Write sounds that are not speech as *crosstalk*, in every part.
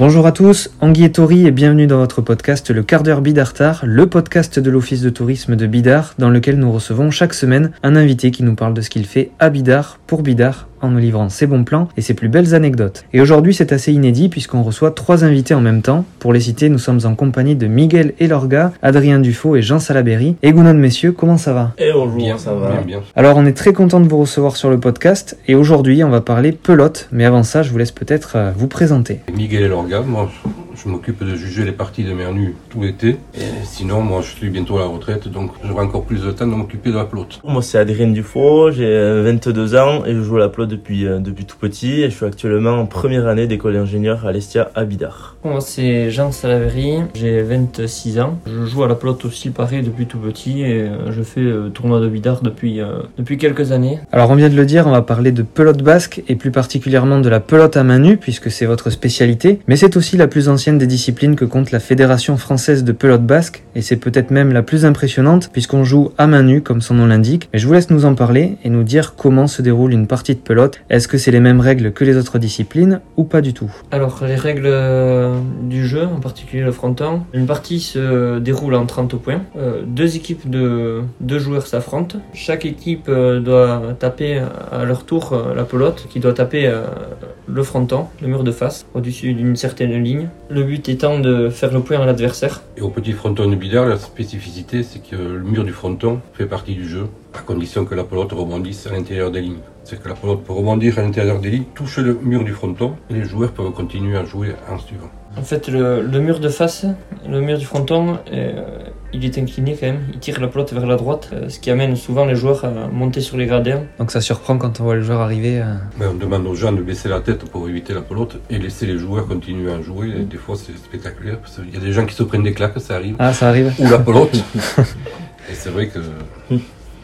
Bonjour à tous, Anguille et Tori et bienvenue dans votre podcast Le quart d'heure Bidartar, le podcast de l'Office de tourisme de Bidar dans lequel nous recevons chaque semaine un invité qui nous parle de ce qu'il fait à Bidar pour Bidar en nous livrant ses bons plans et ses plus belles anecdotes. Et aujourd'hui c'est assez inédit puisqu'on reçoit trois invités en même temps. Pour les citer, nous sommes en compagnie de Miguel Elorga, Adrien Dufaux et Jean Salaberry. Et Gounon messieurs, comment ça va? Et bonjour, Bien, ça va bien, bien. Alors on est très content de vous recevoir sur le podcast et aujourd'hui on va parler pelote, mais avant ça je vous laisse peut-être euh, vous présenter. Miguel Elorga, moi je, m'occupe de juger les parties de Mernu tout l'été. Et sinon, moi je suis bientôt à la retraite, donc j'aurai encore plus de temps de m'occuper de la pelote. Moi c'est Adrien Dufaux, j'ai euh, 22 ans et je joue à la pelote depuis, euh, depuis tout petit et je suis actuellement en première année d'école d'ingénieur à l'Estia à Bidar. Moi c'est Jean Salavery, j'ai 26 ans. Je joue à la pelote aussi pareil depuis tout petit et euh, je fais euh, tournoi de bidard depuis, euh, depuis quelques années. Alors on vient de le dire, on va parler de pelote basque et plus particulièrement de la pelote à main nue puisque c'est votre spécialité, mais c'est aussi la plus ancienne des disciplines que compte la Fédération française de pelote basque et c'est peut-être même la plus impressionnante puisqu'on joue à main nue comme son nom l'indique. Mais je vous laisse nous en parler et nous dire comment se déroule une partie de pelote. Est-ce que c'est les mêmes règles que les autres disciplines ou pas du tout? Alors les règles euh, du jeu, en particulier le fronton, une partie se déroule en 30 points. Euh, deux équipes de deux joueurs s'affrontent. Chaque équipe euh, doit taper à leur tour la pelote qui doit taper le fronton, le mur de face, au-dessus d'une certaine ligne. Le but étant de faire le point à l'adversaire. Et au petit fronton de La spécificité c'est que le mur du fronton fait partie du jeu, à condition que la pelote rebondisse à l'intérieur des lignes. C'est que la pelote peut rebondir à l'intérieur des lignes, toucher le mur du fronton, et les joueurs peuvent continuer à jouer en suivant. En fait, le, mur de face, le mur du fronton, euh, il est incliné quand même. Il tire la pelote vers la droite, euh, ce qui amène souvent les joueurs à monter sur les gradins. Donc ça surprend quand on voit le joueur arriver. euh, Mais on demande aux gens de baisser la tête pour éviter la pelote et laisser les joueurs continuer à jouer. Et des fois c'est spectaculaire, parce qu'il y a des gens qui se prennent des claques, ça arrive. Ah ça arrive Ou la *laughs* pelote. et c'est vrai que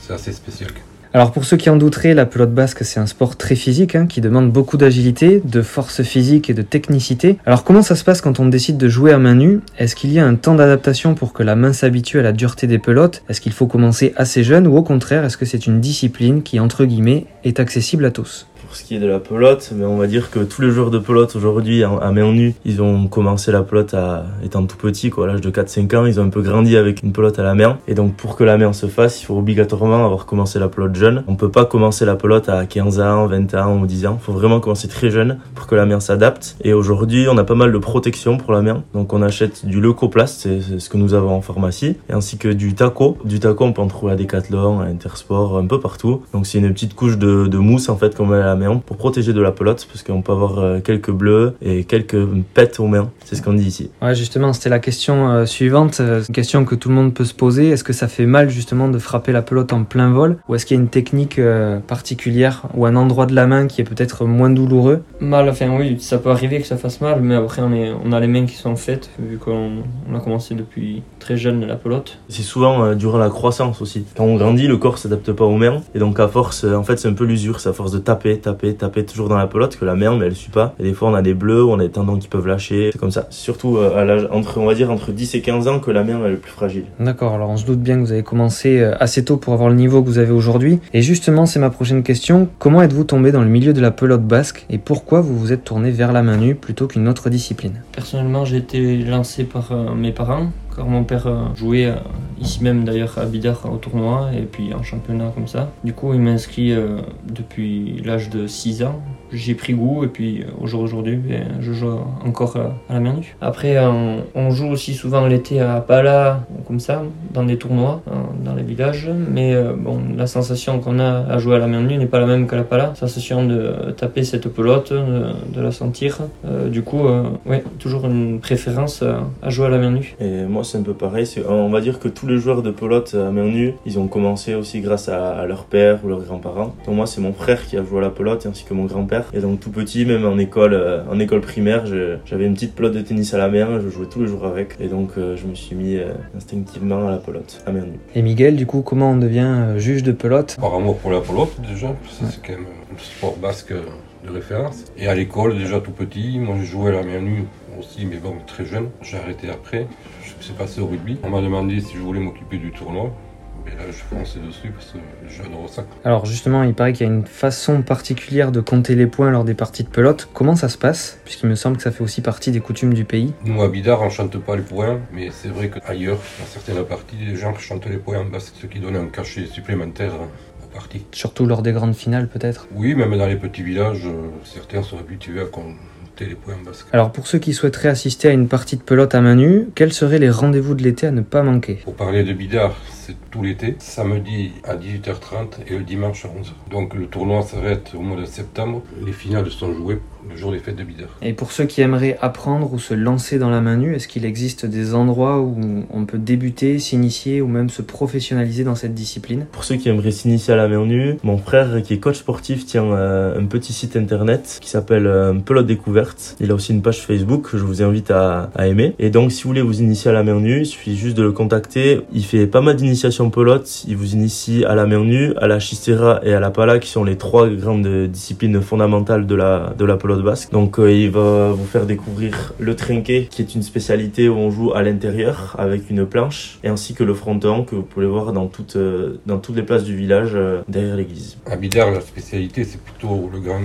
c'est assez spécial. Alors pour ceux qui en douteraient, la pelote basque c'est un sport très physique hein, qui demande beaucoup d'agilité, de force physique et de technicité. Alors comment ça se passe quand on décide de jouer à main nue? Est-ce qu'il y a un temps d'adaptation pour que la main s'habitue à la dureté des pelotes? Est-ce qu'il faut commencer assez jeune? Ou au contraire est-ce que c'est une discipline qui entre guillemets est accessible à tous? Ce qui est de la pelote, mais on va dire que tous les joueurs de pelote aujourd'hui à main nue, ils ont commencé la pelote à étant tout petit, quoi, à l'âge de 4-5 ans, ils ont un peu grandi avec une pelote à la main. Et donc pour que la main se fasse, il faut obligatoirement avoir commencé la pelote jeune. On peut pas commencer la pelote à 15 ans, 20 ans ou 10 ans. Il faut vraiment commencer très jeune pour que la main s'adapte. Et aujourd'hui, on a pas mal de protection pour la main. Donc on achète du leucoplast, c'est ce que nous avons en pharmacie, ainsi que du taco. Du taco, on peut en trouver à Decathlon, à Intersport, un peu partout. Donc c'est une petite couche de, de mousse en fait qu'on met à la main pour protéger de la pelote, parce qu'on peut avoir euh, quelques bleus et quelques pètes aux mains. C'est ce qu'on dit ici. Ouais justement c'était la question euh, suivante, euh, une question que tout le monde peut se poser. Est-ce que ça fait mal justement de frapper la pelote en plein vol? Ou est-ce qu'il y a une technique particulière ou un endroit de la main qui est peut-être moins douloureux? Mal, enfin oui, ça peut arriver que ça fasse mal, mais après on, est, on a les mains qui sont faites, vu qu'on on a commencé depuis très jeune la pelote. C'est souvent euh, durant la croissance aussi. Quand on grandit, le corps s'adapte pas aux mains. Et donc à force, euh, en fait c'est un peu l'usure, c'est à force de taper, taper, taper toujours dans la pelote que la main, mais elle suit pas. Et des fois on a des bleus, on a des tendons qui peuvent lâcher. C'est comme ça. Surtout euh, à l'âge, entre, on va dire entre 10 et 15 ans que la main elle est le plus fragile. D'accord, alors on se doute bien que vous avez commencé euh, assez tôt pour avoir le niveau que vous avez aujourd'hui. Et justement, c'est ma prochaine question. Comment êtes-vous tombé dans le milieu de la pelote basque et pourquoi vous vous êtes tourné vers la main nue plutôt qu'une autre discipline? Personnellement, j'ai été lancé par euh, mes parents, car mon père euh, jouait euh, ici même d'ailleurs à Bidar au tournoi et puis en championnat comme ça. Du coup, il m'a inscrit euh, depuis l'âge de 6 ans. J'ai pris goût et puis euh, au jour d'aujourd'hui, ben, je joue encore euh, à la nue. Après, on, on joue aussi souvent l'été à Pala, comme ça, dans des tournois, hein, dans les villages. Mais euh, bon, la sensation qu'on a à jouer à la nue n'est pas la même qu'à la Pala. Sensation de taper cette pelote, de, la sentir. Euh, du coup, euh, ouais, toujours une préférence à, jouer à la main nue. Et moi c'est un peu pareil. On va dire que tous les joueurs de pelote à main nue, ils ont commencé aussi grâce à, à leur père ou leurs grands-parents. Donc moi c'est mon frère qui a joué à la pelote ainsi que mon grand-père. Et donc tout petit, même en école, euh, en école primaire, j'avais une petite pelote de tennis à la main. Je jouais tous les jours avec. Et donc euh, je me suis mis euh, instinctivement à la pelote à main nue. Et Miguel, du coup, comment on devient juge de pelote? Par amour pour la pelote déjà, parce que c'est quand même un sport basque de référence. Et à l'école, déjà tout petit, moi je jouais à la main nue aussi, mais bon, très jeune. J'ai arrêté après. Je suis passé au rugby. On m'a demandé si je voulais m'occuper du tournoi. Mais là, je fonce dessus parce que j'adore ça. Alors justement, il paraît qu'il y a une façon particulière de compter les points lors des parties de pelote. Comment ça se passe? Puisqu'il me semble que ça fait aussi partie des coutumes du pays. Nous, à Bidar, on chante pas les points, mais c'est vrai qu'ailleurs, dans certaines parties, les gens chantent les points en basque, ce qui donne un cachet supplémentaire aux parties. Surtout lors des grandes finales peut-être? Oui, même dans les petits villages, euh, certains sont habitués à compter les points en basque. Alors pour ceux qui souhaiteraient assister à une partie de pelote à main nue, quels seraient les rendez-vous de l'été à ne pas manquer? Pour parler de Bidar, c'est tout l'été, samedi à 18h30 et le dimanche à 11h. Donc le tournoi s'arrête au mois de septembre. Les finales sont jouées le jour des fêtes de Bidar. Et pour ceux qui aimeraient apprendre ou se lancer dans la main nue, est-ce qu'il existe des endroits où on peut débuter, s'initier ou même se professionnaliser dans cette discipline? Pour ceux qui aimeraient s'initier à la main nue, mon frère qui est coach sportif tient euh, un petit site internet qui s'appelle euh, Pelote Découverte. Il a aussi une page Facebook que je vous invite à, aimer. Et donc si vous voulez vous initier à la main nue, il suffit juste de le contacter. Il fait pas mal d'initiations pelote. Il vous initie à la main nue, à la chistera et à la pala qui sont les trois grandes disciplines fondamentales de la, pelote basque. Donc euh, il va vous faire découvrir le trinquet qui est une spécialité où on joue à l'intérieur avec une planche et ainsi que le fronton que vous pouvez voir dans toutes, euh, les places du village euh, derrière l'église. À Bidar, la spécialité, c'est plutôt le grand.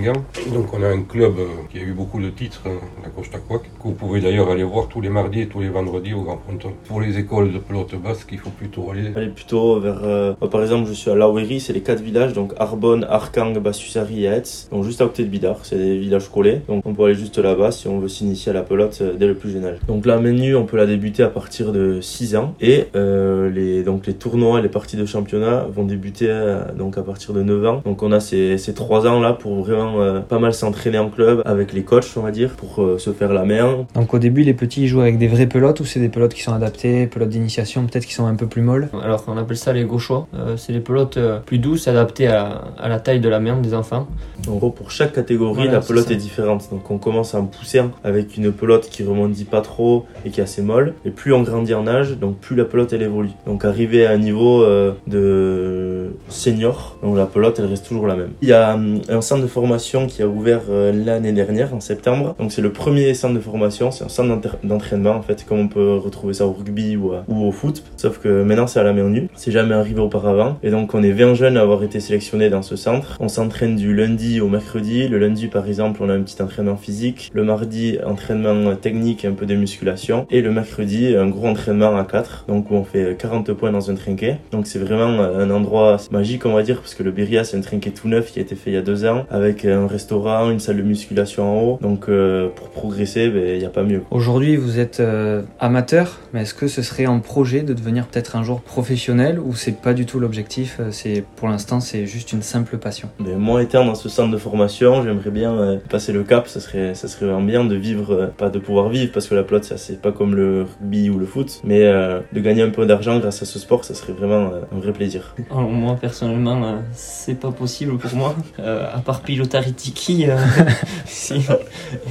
Donc on a un club qui a eu beaucoup de titres, hein, la Costa Quack, que vous pouvez d'ailleurs aller voir tous les mardis et tous les vendredis au Grand Fronton. Pour les écoles de pelote basque, il faut plutôt aller Aller plutôt vers, euh, par exemple, je suis à Laouéry, c'est les quatre villages, donc Arbonne, Arkang, Bassusari et Hetz, donc juste à côté de Bidar, c'est des villages collés, donc on peut aller juste là-bas si on veut s'initier à la pelote euh, dès le plus jeune âge. Donc la menu, on peut la débuter à partir de 6 ans, et euh, les, donc les tournois et les parties de championnat vont débuter euh, donc à partir de 9 ans. Donc on a ces, ces 3 ans là pour vraiment euh, pas mal s'entraîner en club avec les coachs, on va dire, pour euh, se faire la main, Donc au début, les petits ils jouent avec des vraies pelotes ou c'est des pelotes qui sont adaptées, pelotes d'initiation peut-être qui sont un peu plus molles? Alors on appelle ça les gauchois. Euh, c'est les pelotes euh, plus douces, adaptées à, à la taille de la main des enfants. En gros, pour chaque catégorie, Voilà, la pelote est différente. Donc, on commence en poussant avec une pelote qui rebondit pas trop et qui est assez molle. Et plus on grandit en âge, donc plus la pelote elle évolue. Donc, arrivé à un niveau euh, de senior, donc la pelote elle reste toujours la même. Il y a hum, un centre de formation qui a ouvert l'année dernière, en septembre. Donc, c'est le premier centre de formation. C'est un centre d'entra- d'entraînement, en fait, comme on peut retrouver ça au rugby ou, au foot. Sauf que maintenant, c'est à la main nue. C'est jamais arrivé auparavant. Et donc, on est 20 jeunes à avoir été sélectionnés dans ce centre. On s'entraîne du lundi au mercredi. Le lundi, par exemple, on a un petit entraînement physique. Le mardi, entraînement technique un peu de musculation. Et le mercredi, un gros entraînement à 4. Donc, où on fait 40 points dans un trinquet. Donc, c'est vraiment un endroit magique, on va dire, parce que le Beria, c'est un trinquet tout neuf qui a été fait il y a deux ans. Avec un restaurant, une salle de musculation en haut. Donc, euh, pour progresser, ben, il n'y a pas mieux. Aujourd'hui, vous êtes euh, amateur, mais est-ce que ce serait un projet de devenir peut-être un jour professionnel ou c'est pas du tout l'objectif euh, C'est pour l'instant, c'est juste une simple passion? Mais moi étant dans ce centre de formation, j'aimerais bien euh, passer le cap, ça serait, ça serait vraiment bien de vivre, euh, pas de pouvoir vivre parce que la pelote ça c'est pas comme le rugby ou le foot, mais euh, de gagner un peu d'argent grâce à ce sport, ça serait vraiment euh, un vrai plaisir. Alors moi personnellement, euh, c'est pas possible pour moi. Euh, à part piloter tiki, euh, *laughs* si,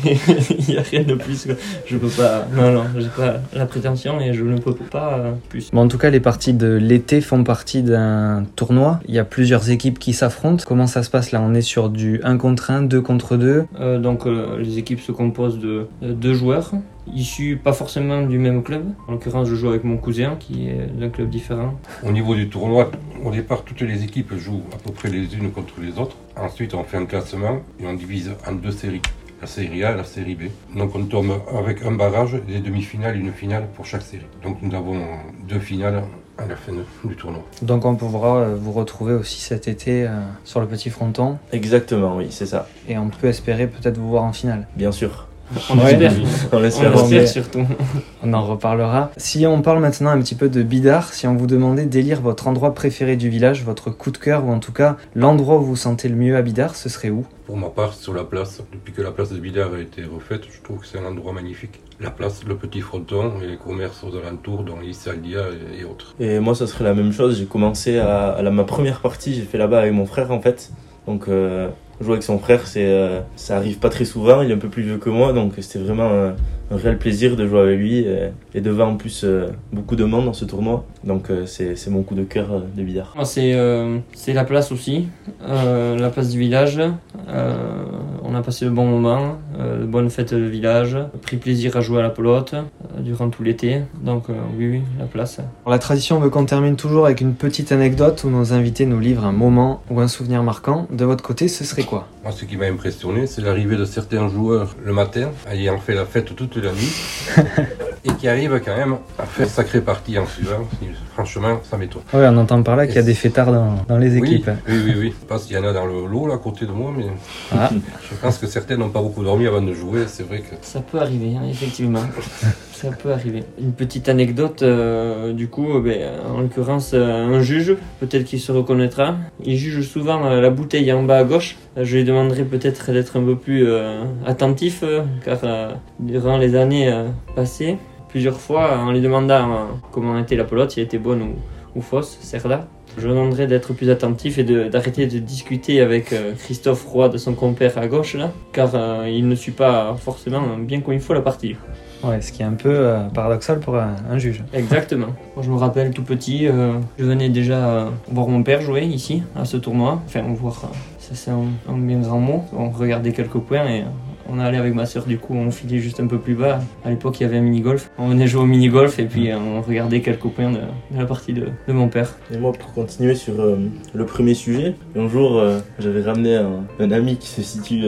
il y a rien de plus. quoi. Je peux pas. Non non, j'ai pas la prétention et je ne peux pas euh, plus. Bon, en tout cas, les parties de l'été font partie d'un tournoi. Il y a plusieurs équipes qui s'affrontent. Comment ça se passe là? On est sur du 1 contre 1, 2 contre 2. Euh, donc euh, les équipes se composent de deux joueurs issus pas forcément du même club. En l'occurrence, je joue avec mon cousin qui est d'un club différent. Au niveau du tournoi, au départ, toutes les équipes jouent à peu près les unes contre les autres. Ensuite, on fait un classement et on divise en deux séries. La série A et la série B. Donc on tombe avec un barrage, des demi-finales et une finale pour chaque série. Donc nous avons deux finales à la fin du tournoi. Donc on pourra euh, vous retrouver aussi cet été euh, sur le petit fronton Exactement, oui, c'est ça, et on peut espérer peut-être vous voir en finale. bien sûr. On *laughs* Ouais. espère. On On l'espère. Surtout. On en reparlera. Si on parle maintenant un petit peu de Bidar, si on vous demandait d'élire votre endroit préféré du village, votre coup de cœur ou en tout cas l'endroit où vous vous sentez le mieux à Bidar, ce serait où? Pour ma part, sur la place, depuis que la place de Bidar a été refaite, je trouve que c'est un endroit magnifique. La place, le petit fronton et les commerces aux alentours, dont Issaldia et, et autres. Et moi, ça serait la même chose. J'ai commencé à, ma première partie, j'ai fait là-bas avec mon frère en fait. Donc, euh, jouer avec son frère, c'est, euh, ça arrive pas très souvent. Il est un peu plus vieux que moi, donc c'était vraiment un, réel plaisir de jouer avec lui. Et, et devant en plus euh, beaucoup de monde dans ce tournoi. Donc, euh, c'est, mon coup de cœur euh, de billard. Moi, c'est euh, c'est la place aussi, euh, la place du village. Euh, on a passé de bons moments, euh, de bonnes fêtes de village, pris plaisir à jouer à la pelote. Durant tout l'été. Donc euh, oui, oui, la place. La tradition veut qu'on termine toujours avec une petite anecdote où nos invités nous livrent un moment ou un souvenir marquant. De votre côté, ce serait quoi? Moi, ce qui m'a impressionné, c'est l'arrivée de certains joueurs le matin, ayant fait la fête toute la nuit, *laughs* et qui arrivent quand même à faire sacrée partie en suivant. Franchement, ça m'étonne. Oui, on entend par là qu'il y a des fêtards dans, dans les Oui, équipes. oui, oui, oui. Je pense qu'il y en a dans le lot, là, à côté de moi, mais Ah. je pense que certains n'ont pas beaucoup dormi avant de jouer. C'est vrai que Ça peut arriver, hein, effectivement. *laughs* Ça peut arriver. Une petite anecdote, euh, du coup, euh, ben, en l'occurrence, euh, un juge, peut-être qu'il se reconnaîtra. Il juge souvent euh, la bouteille en bas à gauche. Je lui demanderai peut-être d'être un peu plus euh, attentif, euh, car euh, durant les années euh, passées, plusieurs fois, en lui demandant euh, comment était la pelote, si elle était bonne ou, ou fausse, Cerda, je demanderai d'être plus attentif et d'arrêter de, discuter avec euh, Christophe Roy de son compère à gauche, là, car euh, il ne suit pas forcément bien comme il faut la partie. Ouais, ce qui est un peu euh, paradoxal pour un, un juge. Exactement. *laughs* Moi, je me rappelle tout petit, je venais déjà voir mon père jouer ici, à ce tournoi. Enfin, voir, ça c'est un, un bien grand mot. On regardait quelques points et on allait avec ma soeur, du coup, on filait juste un peu plus bas. À l'époque, il y avait un mini-golf. On venait jouer au mini-golf et puis euh, on regardait quelques points de, la partie de, mon père. Et moi, pour continuer sur euh, le premier sujet, un jour, euh, j'avais ramené un, ami qui se situe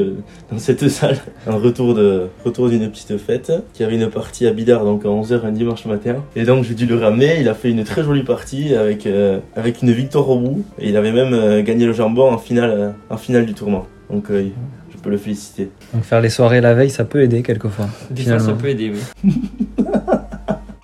dans cette salle, un retour de retour d'une petite fête, qui avait une partie à Bidart, donc à 11h un dimanche matin. Et donc, j'ai dû le ramener. Il a fait une très jolie partie avec, une victoire au bout. Et il avait même gagné le jambon en finale, en finale du tournoi. Donc, je peux le féliciter. Donc faire les soirées la veille, ça peut aider quelquefois. Des fois, ça peut aider, oui. *laughs*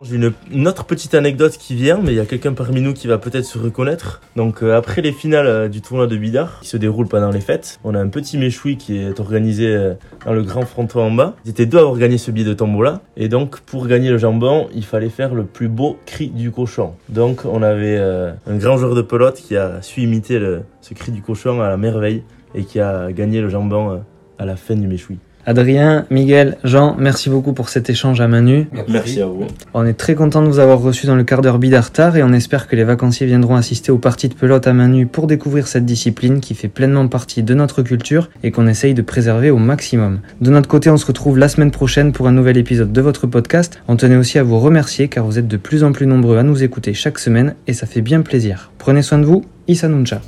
J'ai une, une autre petite anecdote qui vient, mais il y a quelqu'un parmi nous qui va peut-être se reconnaître. Donc euh, après les finales euh, du tournoi de Bidart, qui se déroule pendant les fêtes, on a un petit méchoui qui est organisé euh, dans le grand fronton en bas. Ils étaient deux à avoir gagné ce billet de tombola, et donc pour gagner le jambon, il fallait faire le plus beau cri du cochon. Donc on avait euh, un grand joueur de pelote qui a su imiter le- ce cri du cochon à la merveille, et qui a gagné le jambon euh, à la fin du méchoui. Adrien, Miguel, Jean, merci beaucoup pour cet échange à main nue. Merci à vous. On est très content de vous avoir reçu dans le quart d'heure Bidartar et on espère que les vacanciers viendront assister aux parties de pelote à main nue pour découvrir cette discipline qui fait pleinement partie de notre culture et qu'on essaye de préserver au maximum. De notre côté, on se retrouve la semaine prochaine pour un nouvel épisode de votre podcast. On tenait aussi à vous remercier car vous êtes de plus en plus nombreux à nous écouter chaque semaine et ça fait bien plaisir. Prenez soin de vous, Issa Nuncha.